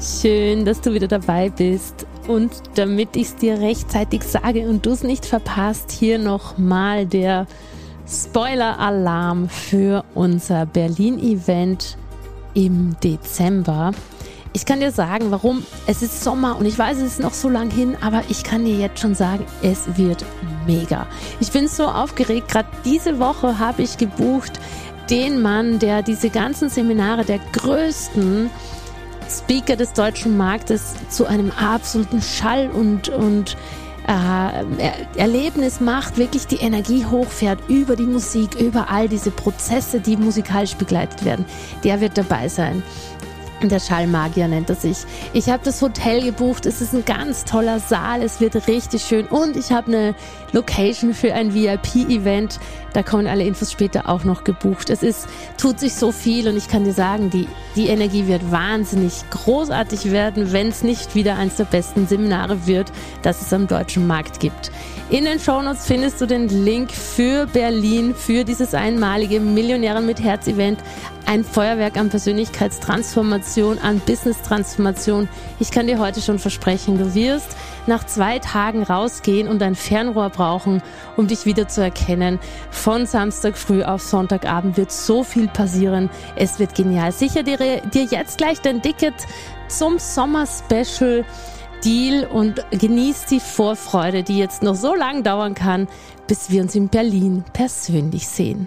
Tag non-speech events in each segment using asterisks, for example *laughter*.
Schön, dass du wieder dabei bist. Und damit ich es dir rechtzeitig sage und du es nicht verpasst, hier nochmal der Spoiler-Alarm für unser Berlin-Event im Dezember. Ich kann dir sagen, warum. Es ist Sommer und ich weiß, es ist noch so lang hin, aber ich kann dir jetzt schon sagen, es wird mega. Ich bin so aufgeregt. Gerade diese Woche habe ich gebucht den Mann, der diese ganzen Seminare der größten Speaker des deutschen Marktes zu einem absoluten Schall und, und äh, Erlebnis macht, wirklich die Energie hochfährt über die Musik, über all diese Prozesse, die musikalisch begleitet werden. Der wird dabei sein. Der Schallmagier nennt er sich. Ich habe das Hotel gebucht. Es ist ein ganz toller Saal. Es wird richtig schön. Und ich habe eine Location für ein VIP-Event. Da kommen alle Infos später auch noch gebucht. Es ist, tut sich so viel und ich kann dir sagen, die, die Energie wird wahnsinnig großartig werden, wenn es nicht wieder eines der besten Seminare wird, das es am deutschen Markt gibt. In den Shownotes findest du den Link für Berlin, für dieses einmalige Millionären mit Herz Event. Ein Feuerwerk an Persönlichkeitstransformation, an Business-Transformation. Ich kann dir heute schon versprechen, du wirst nach zwei Tagen rausgehen und ein Fernrohr brauchen, um dich wieder zu erkennen. Von Samstag früh auf Sonntagabend wird so viel passieren. Es wird genial. Sicher dir, dir jetzt gleich dein Ticket zum Sommer-Special. Deal und genießt die Vorfreude, die jetzt noch so lange dauern kann, bis wir uns in Berlin persönlich sehen.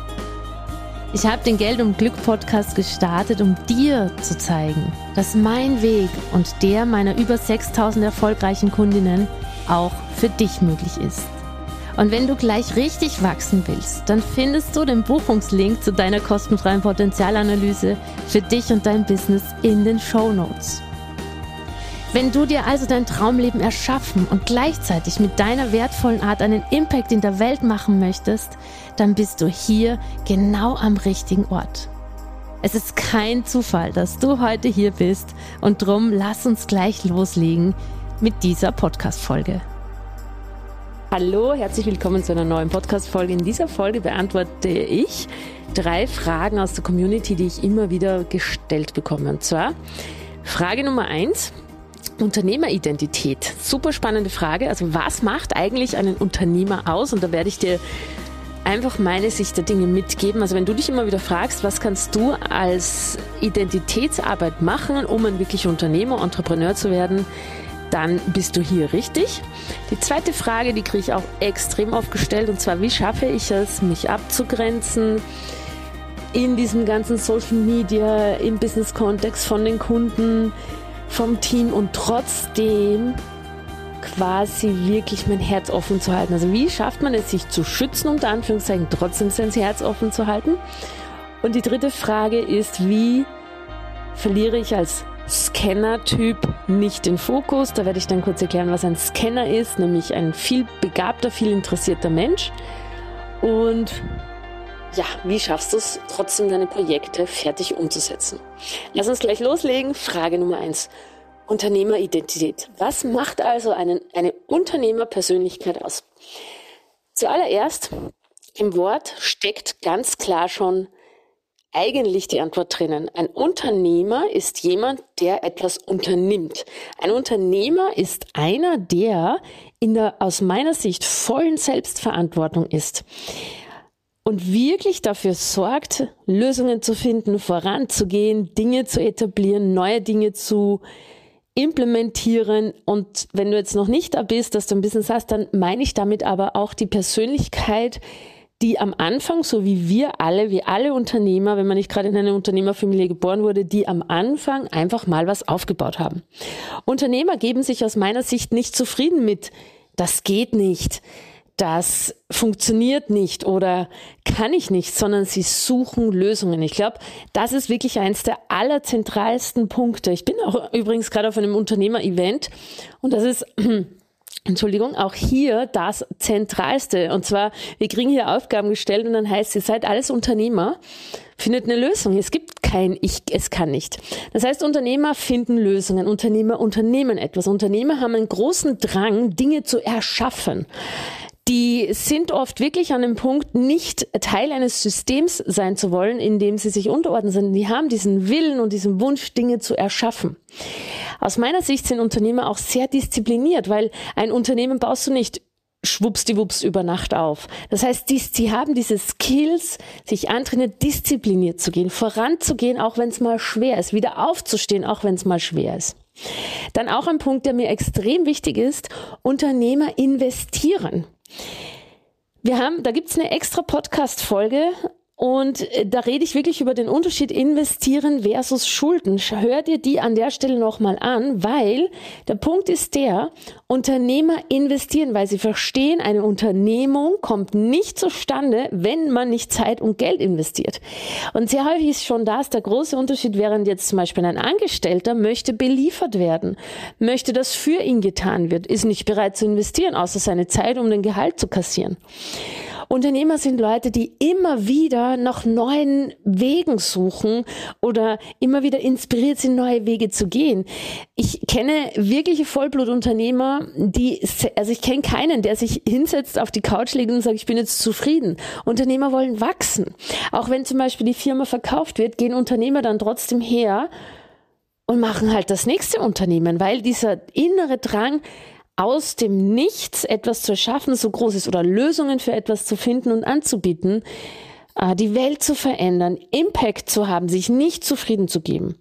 Ich habe den Geld und Glück Podcast gestartet, um dir zu zeigen, dass mein Weg und der meiner über 6000 erfolgreichen Kundinnen auch für dich möglich ist. Und wenn du gleich richtig wachsen willst, dann findest du den Buchungslink zu deiner kostenfreien Potenzialanalyse für dich und dein Business in den Show Notes. Wenn du dir also dein Traumleben erschaffen und gleichzeitig mit deiner wertvollen Art einen Impact in der Welt machen möchtest, dann bist du hier genau am richtigen Ort. Es ist kein Zufall, dass du heute hier bist und drum lass uns gleich loslegen mit dieser Podcast-Folge. Hallo, herzlich willkommen zu einer neuen Podcast-Folge. In dieser Folge beantworte ich drei Fragen aus der Community, die ich immer wieder gestellt bekomme. Und zwar Frage Nummer eins. Unternehmeridentität. Super spannende Frage. Also was macht eigentlich einen Unternehmer aus? Und da werde ich dir einfach meine Sicht der Dinge mitgeben. Also wenn du dich immer wieder fragst, was kannst du als Identitätsarbeit machen, um ein wirklicher Unternehmer, Entrepreneur zu werden, dann bist du hier richtig. Die zweite Frage, die kriege ich auch extrem aufgestellt, und zwar, wie schaffe ich es, mich abzugrenzen in diesem ganzen Social Media, im Business-Kontext von den Kunden, vom Team und trotzdem quasi wirklich mein Herz offen zu halten. Also wie schafft man es, sich zu schützen, unter Anführungszeichen, trotzdem sein Herz offen zu halten? Und die dritte Frage ist, wie verliere ich als Scanner-Typ nicht den Fokus. Da werde ich dann kurz erklären, was ein Scanner ist, nämlich ein viel begabter, viel interessierter Mensch. Und ja, wie schaffst du es, trotzdem deine Projekte fertig umzusetzen? Lass uns gleich loslegen. Frage Nummer eins. Unternehmeridentität. Was macht also einen, eine Unternehmerpersönlichkeit aus? Zuallererst, im Wort steckt ganz klar schon eigentlich die Antwort drinnen. Ein Unternehmer ist jemand, der etwas unternimmt. Ein Unternehmer ist einer, der in der aus meiner Sicht vollen Selbstverantwortung ist und wirklich dafür sorgt, Lösungen zu finden, voranzugehen, Dinge zu etablieren, neue Dinge zu implementieren. Und wenn du jetzt noch nicht da bist, dass du ein Business hast, dann meine ich damit aber auch die Persönlichkeit, die am Anfang, so wie wir alle, wie alle Unternehmer, wenn man nicht gerade in einer Unternehmerfamilie geboren wurde, die am Anfang einfach mal was aufgebaut haben. Unternehmer geben sich aus meiner Sicht nicht zufrieden mit, das geht nicht das funktioniert nicht oder kann ich nicht, sondern sie suchen Lösungen. Ich glaube, das ist wirklich eines der allerzentralsten Punkte. Ich bin auch übrigens gerade auf einem Unternehmer-Event und das ist *clears throat* Entschuldigung, auch hier das Zentralste. Und zwar, wir kriegen hier Aufgaben gestellt und dann heißt, ihr seid alles Unternehmer, findet eine Lösung. Es gibt kein Ich, es kann nicht. Das heißt, Unternehmer finden Lösungen, Unternehmer unternehmen etwas. Unternehmer haben einen großen Drang, Dinge zu erschaffen die sind oft wirklich an dem Punkt, nicht Teil eines Systems sein zu wollen, in dem sie sich unterordnen sind. Die haben diesen Willen und diesen Wunsch, Dinge zu erschaffen. Aus meiner Sicht sind Unternehmer auch sehr diszipliniert, weil ein Unternehmen baust du nicht schwuppsdiwupps über Nacht auf. Das heißt, die, sie haben diese Skills, sich antrainiert, diszipliniert zu gehen, voranzugehen, auch wenn es mal schwer ist, wieder aufzustehen, auch wenn es mal schwer ist. Dann auch ein Punkt, der mir extrem wichtig ist, Unternehmer investieren. Wir haben, da gibt's eine extra Podcast-Folge und äh, da rede ich wirklich über den Unterschied investieren versus Schulden. Hör dir die an der Stelle nochmal an, weil der Punkt ist der, Unternehmer investieren, weil sie verstehen, eine Unternehmung kommt nicht zustande, wenn man nicht Zeit und Geld investiert. Und sehr häufig ist schon das der große Unterschied, während jetzt zum Beispiel ein Angestellter möchte beliefert werden, möchte, dass für ihn getan wird, ist nicht bereit zu investieren, außer seine Zeit, um den Gehalt zu kassieren. Unternehmer sind Leute, die immer wieder nach neuen Wegen suchen oder immer wieder inspiriert sind, neue Wege zu gehen. Ich kenne wirkliche Vollblutunternehmer, die, also ich kenne keinen, der sich hinsetzt, auf die Couch legt und sagt, ich bin jetzt zufrieden. Unternehmer wollen wachsen. Auch wenn zum Beispiel die Firma verkauft wird, gehen Unternehmer dann trotzdem her und machen halt das nächste Unternehmen, weil dieser innere Drang, aus dem Nichts etwas zu erschaffen, so groß ist oder Lösungen für etwas zu finden und anzubieten, äh, die Welt zu verändern, Impact zu haben, sich nicht zufrieden zu geben.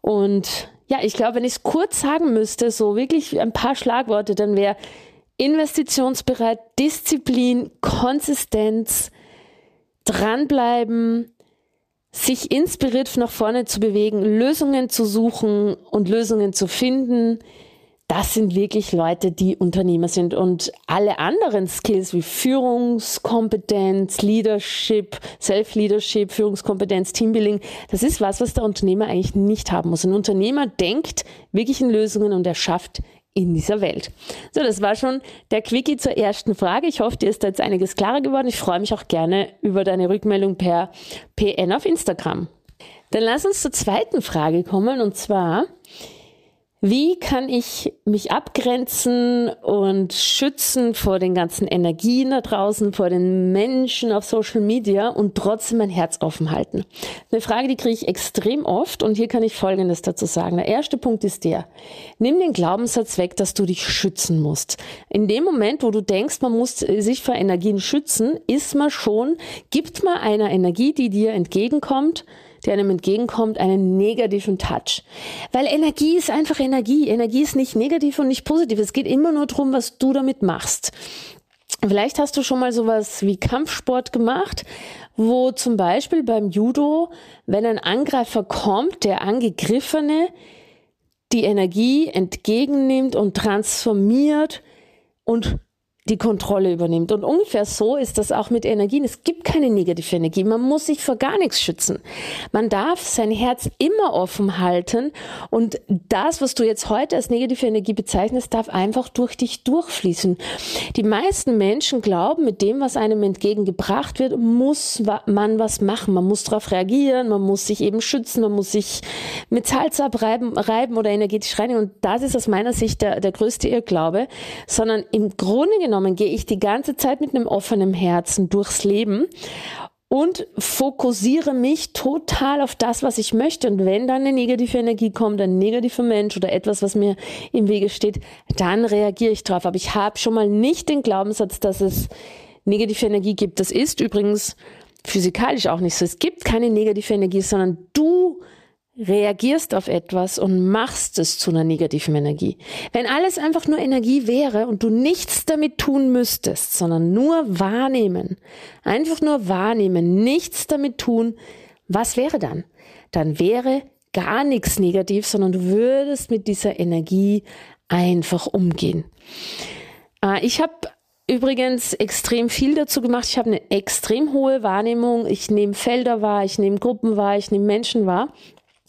Und ja, ich glaube, wenn ich es kurz sagen müsste, so wirklich ein paar Schlagworte, dann wäre investitionsbereit, Disziplin, Konsistenz, dranbleiben, sich inspiriert nach vorne zu bewegen, Lösungen zu suchen und Lösungen zu finden, das sind wirklich Leute, die Unternehmer sind. Und alle anderen Skills wie Führungskompetenz, Leadership, Self-Leadership, Führungskompetenz, Teambuilding, das ist was, was der Unternehmer eigentlich nicht haben muss. Ein Unternehmer denkt wirklich in Lösungen und er schafft in dieser Welt. So, das war schon der Quickie zur ersten Frage. Ich hoffe, dir ist da jetzt einiges klarer geworden. Ich freue mich auch gerne über deine Rückmeldung per PN auf Instagram. Dann lass uns zur zweiten Frage kommen und zwar, wie kann ich mich abgrenzen und schützen vor den ganzen Energien da draußen, vor den Menschen auf Social Media und trotzdem mein Herz offen halten? Eine Frage, die kriege ich extrem oft und hier kann ich Folgendes dazu sagen. Der erste Punkt ist der, nimm den Glaubenssatz weg, dass du dich schützen musst. In dem Moment, wo du denkst, man muss sich vor Energien schützen, ist man schon, gibt man einer Energie, die dir entgegenkommt, der einem entgegenkommt, einen negativen Touch. Weil Energie ist einfach Energie. Energie ist nicht negativ und nicht positiv. Es geht immer nur darum, was du damit machst. Vielleicht hast du schon mal sowas wie Kampfsport gemacht, wo zum Beispiel beim Judo, wenn ein Angreifer kommt, der Angegriffene die Energie entgegennimmt und transformiert und die Kontrolle übernimmt. Und ungefähr so ist das auch mit Energien. Es gibt keine negative Energie. Man muss sich vor gar nichts schützen. Man darf sein Herz immer offen halten und das, was du jetzt heute als negative Energie bezeichnest, darf einfach durch dich durchfließen. Die meisten Menschen glauben, mit dem, was einem entgegengebracht wird, muss man was machen. Man muss darauf reagieren, man muss sich eben schützen, man muss sich mit Salz abreiben reiben oder energetisch reinigen. Und das ist aus meiner Sicht der, der größte Irrglaube, sondern im Grunde genommen genommen gehe ich die ganze Zeit mit einem offenen Herzen durchs Leben und fokussiere mich total auf das, was ich möchte. Und wenn dann eine negative Energie kommt, ein negativer Mensch oder etwas, was mir im Wege steht, dann reagiere ich drauf. Aber ich habe schon mal nicht den Glaubenssatz, dass es negative Energie gibt. Das ist übrigens physikalisch auch nicht so. Es gibt keine negative Energie, sondern du reagierst auf etwas und machst es zu einer negativen Energie. Wenn alles einfach nur Energie wäre und du nichts damit tun müsstest, sondern nur wahrnehmen, einfach nur wahrnehmen, nichts damit tun, was wäre dann? Dann wäre gar nichts negativ, sondern du würdest mit dieser Energie einfach umgehen. Äh, ich habe übrigens extrem viel dazu gemacht. Ich habe eine extrem hohe Wahrnehmung. Ich nehme Felder wahr, ich nehme Gruppen wahr, ich nehme Menschen wahr.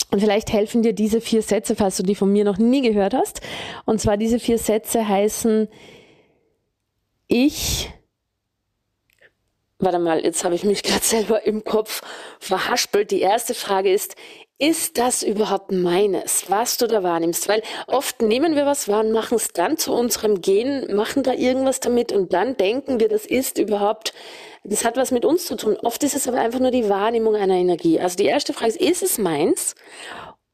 Und vielleicht helfen dir diese vier Sätze, falls du die von mir noch nie gehört hast. Und zwar diese vier Sätze heißen, ich, warte mal, jetzt habe ich mich gerade selber im Kopf verhaspelt. Die erste Frage ist, ist das überhaupt meines, was du da wahrnimmst? Weil oft nehmen wir was wahr und machen es dann zu unserem Gehen, machen da irgendwas damit und dann denken wir, das ist überhaupt, das hat was mit uns zu tun. Oft ist es aber einfach nur die Wahrnehmung einer Energie. Also die erste Frage ist, ist es meins?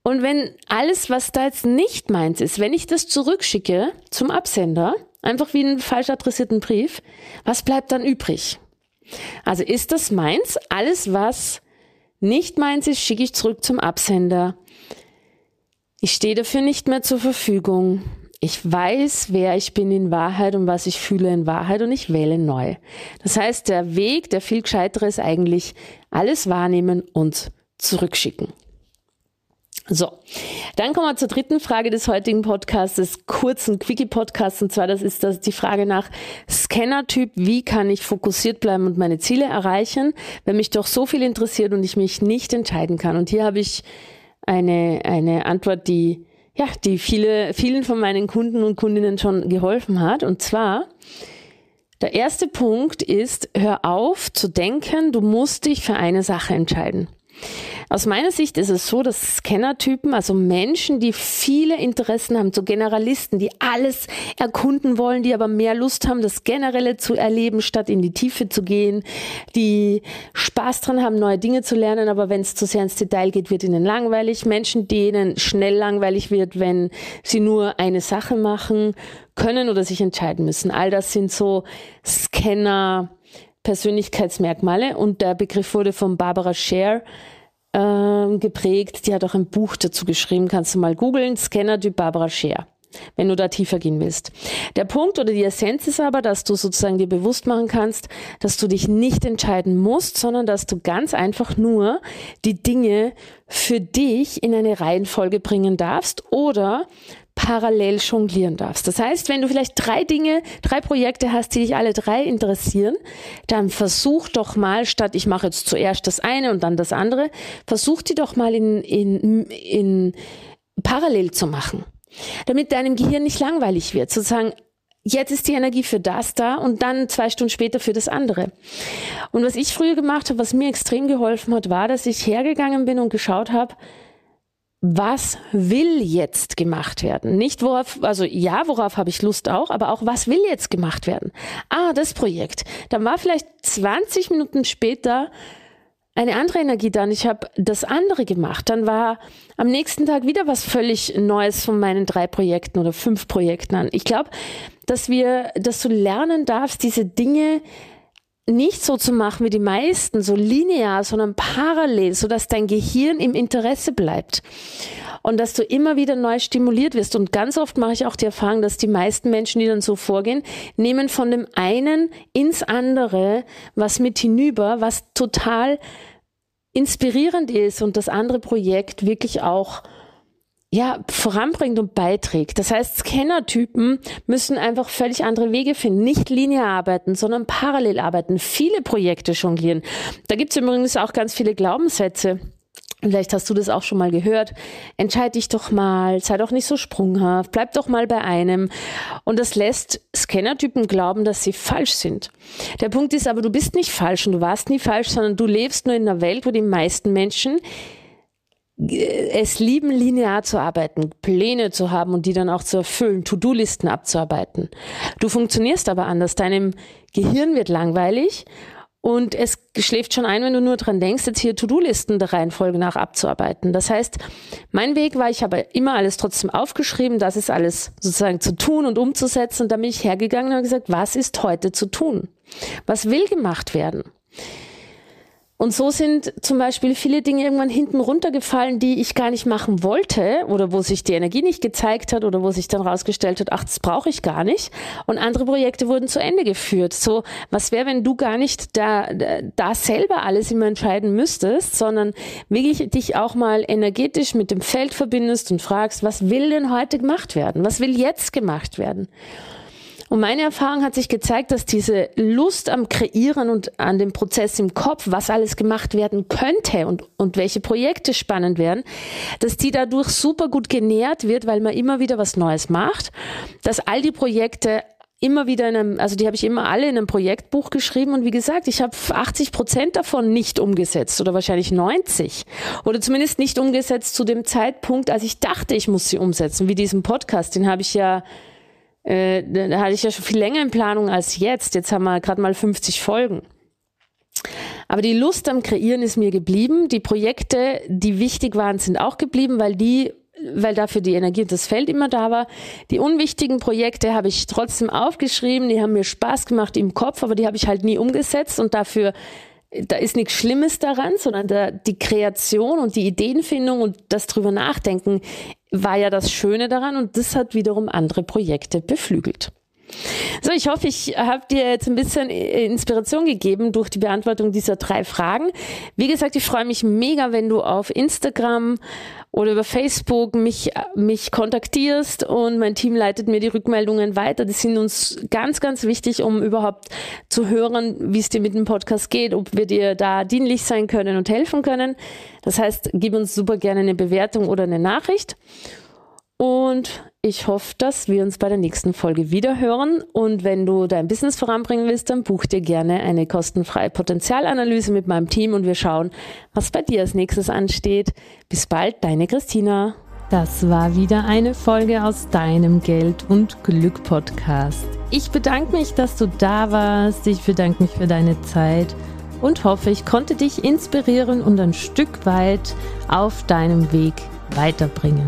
Und wenn alles, was da jetzt nicht meins ist, wenn ich das zurückschicke zum Absender, einfach wie einen falsch adressierten Brief, was bleibt dann übrig? Also ist das meins? Alles, was nicht meins ist, schicke ich zurück zum Absender. Ich stehe dafür nicht mehr zur Verfügung. Ich weiß, wer ich bin in Wahrheit und was ich fühle in Wahrheit und ich wähle neu. Das heißt, der Weg, der viel gescheiter ist, eigentlich alles wahrnehmen und zurückschicken. So, dann kommen wir zur dritten Frage des heutigen Podcasts, des kurzen Quickie-Podcasts. Und zwar, das ist das, die Frage nach Scanner-Typ. Wie kann ich fokussiert bleiben und meine Ziele erreichen, wenn mich doch so viel interessiert und ich mich nicht entscheiden kann? Und hier habe ich eine, eine Antwort, die, ja, die viele, vielen von meinen Kunden und Kundinnen schon geholfen hat. Und zwar, der erste Punkt ist, hör auf zu denken, du musst dich für eine Sache entscheiden. Aus meiner Sicht ist es so, dass Scannertypen, also Menschen, die viele Interessen haben, so Generalisten, die alles erkunden wollen, die aber mehr Lust haben, das Generelle zu erleben, statt in die Tiefe zu gehen, die Spaß dran haben, neue Dinge zu lernen, aber wenn es zu sehr ins Detail geht, wird ihnen langweilig. Menschen, denen schnell langweilig wird, wenn sie nur eine Sache machen können oder sich entscheiden müssen. All das sind so Scanner, Persönlichkeitsmerkmale und der Begriff wurde von Barbara Scher äh, geprägt. Die hat auch ein Buch dazu geschrieben, kannst du mal googeln, Scanner-Typ Barbara Scher wenn du da tiefer gehen willst. Der Punkt oder die Essenz ist aber, dass du sozusagen dir bewusst machen kannst, dass du dich nicht entscheiden musst, sondern dass du ganz einfach nur die Dinge für dich in eine Reihenfolge bringen darfst oder parallel jonglieren darfst. Das heißt, wenn du vielleicht drei Dinge, drei Projekte hast, die dich alle drei interessieren, dann versuch doch mal, statt ich mache jetzt zuerst das eine und dann das andere, versuch die doch mal in, in, in parallel zu machen. Damit deinem Gehirn nicht langweilig wird, sozusagen jetzt ist die Energie für das da und dann zwei Stunden später für das andere. Und was ich früher gemacht habe, was mir extrem geholfen hat, war, dass ich hergegangen bin und geschaut habe, was will jetzt gemacht werden? Nicht worauf, also ja, worauf habe ich Lust auch, aber auch was will jetzt gemacht werden? Ah, das Projekt. Dann war vielleicht 20 Minuten später eine andere Energie da und ich habe das andere gemacht. Dann war am nächsten Tag wieder was völlig Neues von meinen drei Projekten oder fünf Projekten an. Ich glaube, dass wir, dass du lernen darfst, diese Dinge nicht so zu machen wie die meisten, so linear, sondern parallel, so dass dein Gehirn im Interesse bleibt und dass du immer wieder neu stimuliert wirst. Und ganz oft mache ich auch die Erfahrung, dass die meisten Menschen, die dann so vorgehen, nehmen von dem einen ins andere was mit hinüber, was total inspirierend ist und das andere Projekt wirklich auch ja, voranbringt und beiträgt. Das heißt, Scannertypen müssen einfach völlig andere Wege finden. Nicht linear arbeiten, sondern parallel arbeiten. Viele Projekte jonglieren. Da gibt es übrigens auch ganz viele Glaubenssätze. Vielleicht hast du das auch schon mal gehört. Entscheid dich doch mal, sei doch nicht so sprunghaft, bleib doch mal bei einem. Und das lässt Scannertypen glauben, dass sie falsch sind. Der Punkt ist aber, du bist nicht falsch und du warst nie falsch, sondern du lebst nur in einer Welt, wo die meisten Menschen es lieben, linear zu arbeiten, Pläne zu haben und die dann auch zu erfüllen, To-Do-Listen abzuarbeiten. Du funktionierst aber anders. Deinem Gehirn wird langweilig und es schläft schon ein, wenn du nur dran denkst, jetzt hier To-Do-Listen der Reihenfolge nach abzuarbeiten. Das heißt, mein Weg war, ich habe immer alles trotzdem aufgeschrieben, das ist alles sozusagen zu tun und umzusetzen. Und dann bin ich hergegangen und habe gesagt, was ist heute zu tun? Was will gemacht werden? Und so sind zum Beispiel viele Dinge irgendwann hinten runtergefallen, die ich gar nicht machen wollte oder wo sich die Energie nicht gezeigt hat oder wo sich dann rausgestellt hat, ach, das brauche ich gar nicht. Und andere Projekte wurden zu Ende geführt. So, was wäre, wenn du gar nicht da, da selber alles immer entscheiden müsstest, sondern wirklich dich auch mal energetisch mit dem Feld verbindest und fragst, was will denn heute gemacht werden? Was will jetzt gemacht werden? Und meine Erfahrung hat sich gezeigt, dass diese Lust am Kreieren und an dem Prozess im Kopf, was alles gemacht werden könnte und, und welche Projekte spannend werden, dass die dadurch super gut genährt wird, weil man immer wieder was Neues macht, dass all die Projekte immer wieder in einem, also die habe ich immer alle in einem Projektbuch geschrieben und wie gesagt, ich habe 80 Prozent davon nicht umgesetzt oder wahrscheinlich 90 oder zumindest nicht umgesetzt zu dem Zeitpunkt, als ich dachte, ich muss sie umsetzen, wie diesen Podcast, den habe ich ja äh, da hatte ich ja schon viel länger in Planung als jetzt. Jetzt haben wir gerade mal 50 Folgen. Aber die Lust am Kreieren ist mir geblieben. Die Projekte, die wichtig waren, sind auch geblieben, weil die weil dafür die Energie und das Feld immer da war. Die unwichtigen Projekte habe ich trotzdem aufgeschrieben, die haben mir Spaß gemacht im Kopf, aber die habe ich halt nie umgesetzt und dafür da ist nichts Schlimmes daran, sondern der, die Kreation und die Ideenfindung und das drüber nachdenken war ja das Schöne daran und das hat wiederum andere Projekte beflügelt. So, ich hoffe, ich habe dir jetzt ein bisschen Inspiration gegeben durch die Beantwortung dieser drei Fragen. Wie gesagt, ich freue mich mega, wenn du auf Instagram oder über Facebook mich, mich kontaktierst und mein Team leitet mir die Rückmeldungen weiter. Die sind uns ganz, ganz wichtig, um überhaupt zu hören, wie es dir mit dem Podcast geht, ob wir dir da dienlich sein können und helfen können. Das heißt, gib uns super gerne eine Bewertung oder eine Nachricht. Und ich hoffe, dass wir uns bei der nächsten Folge wieder hören. Und wenn du dein Business voranbringen willst, dann buch dir gerne eine kostenfreie Potenzialanalyse mit meinem Team und wir schauen, was bei dir als nächstes ansteht. Bis bald, deine Christina. Das war wieder eine Folge aus deinem Geld und Glück Podcast. Ich bedanke mich, dass du da warst. Ich bedanke mich für deine Zeit und hoffe, ich konnte dich inspirieren und ein Stück weit auf deinem Weg weiterbringen.